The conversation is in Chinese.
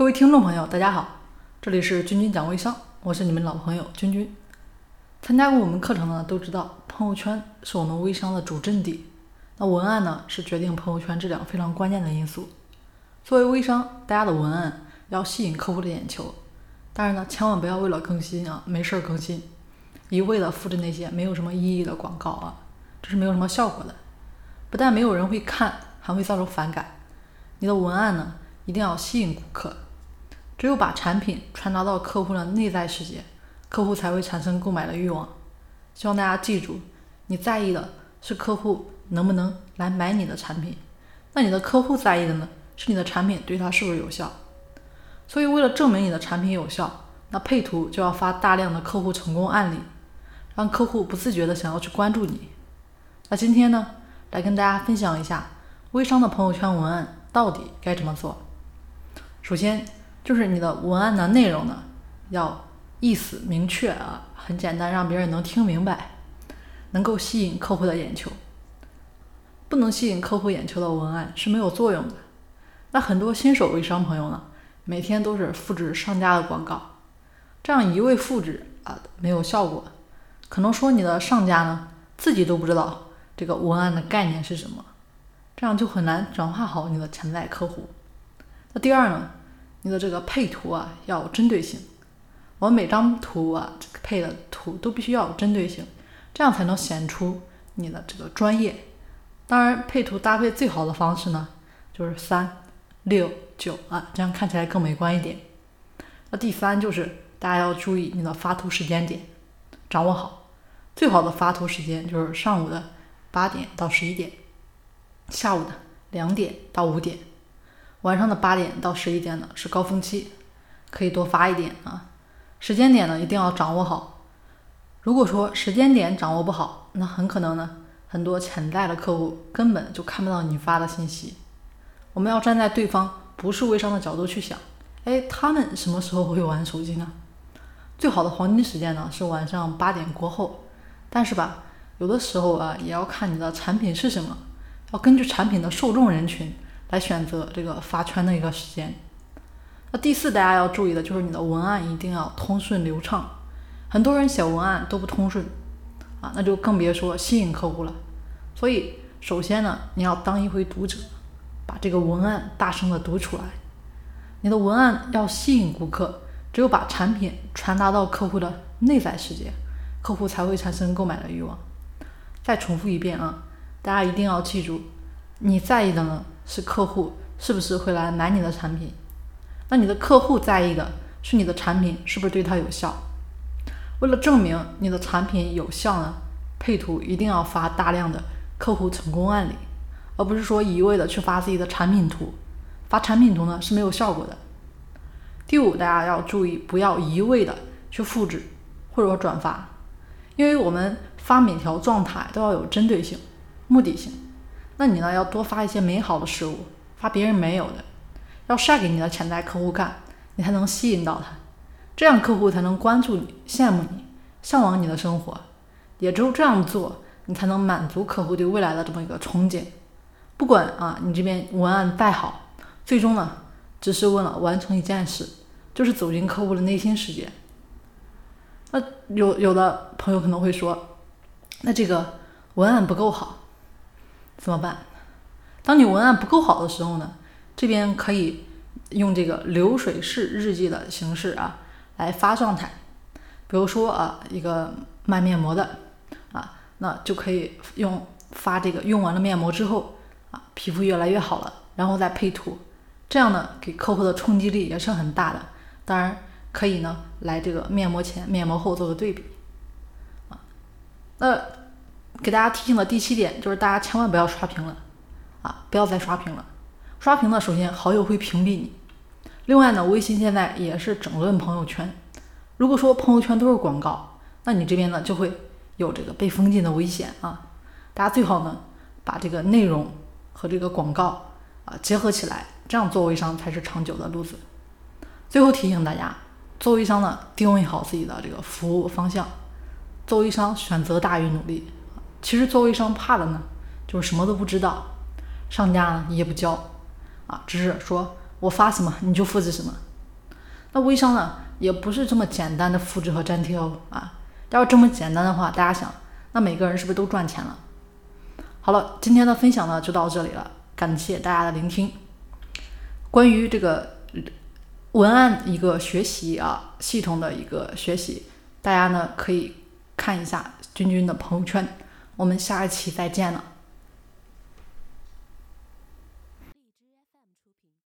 各位听众朋友，大家好，这里是君君讲微商，我是你们老朋友君君。参加过我们课程的都知道，朋友圈是我们微商的主阵地。那文案呢，是决定朋友圈质量非常关键的因素。作为微商，大家的文案要吸引客户的眼球，但是呢，千万不要为了更新啊，没事儿更新，一味的复制那些没有什么意义的广告啊，这是没有什么效果的。不但没有人会看，还会造成反感。你的文案呢，一定要吸引顾客。只有把产品传达到客户的内在世界，客户才会产生购买的欲望。希望大家记住，你在意的是客户能不能来买你的产品，那你的客户在意的呢，是你的产品对他是不是有效。所以，为了证明你的产品有效，那配图就要发大量的客户成功案例，让客户不自觉的想要去关注你。那今天呢，来跟大家分享一下微商的朋友圈文案到底该怎么做。首先。就是你的文案的内容呢，要意思明确啊，很简单，让别人能听明白，能够吸引客户的眼球。不能吸引客户眼球的文案是没有作用的。那很多新手微商朋友呢，每天都是复制商家的广告，这样一味复制啊，没有效果。可能说你的上家呢，自己都不知道这个文案的概念是什么，这样就很难转化好你的潜在客户。那第二呢？你的这个配图啊要有针对性，我每张图啊这个配的图都必须要有针对性，这样才能显出你的这个专业。当然，配图搭配最好的方式呢，就是三六九啊，这样看起来更美观一点。那第三就是大家要注意你的发图时间点，掌握好。最好的发图时间就是上午的八点到十一点，下午的两点到五点。晚上的八点到十一点呢是高峰期，可以多发一点啊。时间点呢一定要掌握好。如果说时间点掌握不好，那很可能呢很多潜在的客户根本就看不到你发的信息。我们要站在对方不是微商的角度去想，哎，他们什么时候会玩手机呢？最好的黄金时间呢是晚上八点过后。但是吧，有的时候啊也要看你的产品是什么，要根据产品的受众人群。来选择这个发圈的一个时间。那第四，大家要注意的就是你的文案一定要通顺流畅。很多人写文案都不通顺啊，那就更别说吸引客户了。所以，首先呢，你要当一回读者，把这个文案大声的读出来。你的文案要吸引顾客，只有把产品传达到客户的内在世界，客户才会产生购买的欲望。再重复一遍啊，大家一定要记住，你在意的呢。是客户是不是会来买你的产品？那你的客户在意的是你的产品是不是对他有效？为了证明你的产品有效呢，配图一定要发大量的客户成功案例，而不是说一味的去发自己的产品图。发产品图呢是没有效果的。第五，大家要注意，不要一味的去复制或者转发，因为我们发每条状态都要有针对性、目的性。那你呢？要多发一些美好的事物，发别人没有的，要晒给你的潜在客户看，你才能吸引到他，这样客户才能关注你、羡慕你、向往你的生活。也只有这样做，你才能满足客户对未来的这么一个憧憬。不管啊，你这边文案再好，最终呢，只是为了完成一件事，就是走进客户的内心世界。那有有的朋友可能会说，那这个文案不够好。怎么办？当你文案不够好的时候呢？这边可以用这个流水式日记的形式啊来发状态。比如说啊，一个卖面膜的啊，那就可以用发这个用完了面膜之后啊，皮肤越来越好了，然后再配图，这样呢给客户的冲击力也是很大的。当然可以呢来这个面膜前、面膜后做个对比啊，那。给大家提醒的第七点就是，大家千万不要刷屏了啊！不要再刷屏了。刷屏呢，首先好友会屏蔽你。另外呢，微信现在也是整顿朋友圈。如果说朋友圈都是广告，那你这边呢就会有这个被封禁的危险啊！大家最好呢把这个内容和这个广告啊结合起来，这样做微商才是长久的路子。最后提醒大家，做微商呢定位好自己的这个服务方向，做微商选择大于努力。其实做微商怕的呢，就是什么都不知道，上家呢也不教，啊，只是说我发什么你就复制什么，那微商呢，也不是这么简单的复制和粘贴哦啊！要这么简单的话，大家想，那每个人是不是都赚钱了？好了，今天的分享呢就到这里了，感谢大家的聆听。关于这个文案一个学习啊，系统的一个学习，大家呢可以看一下君君的朋友圈。我们下一期再见了。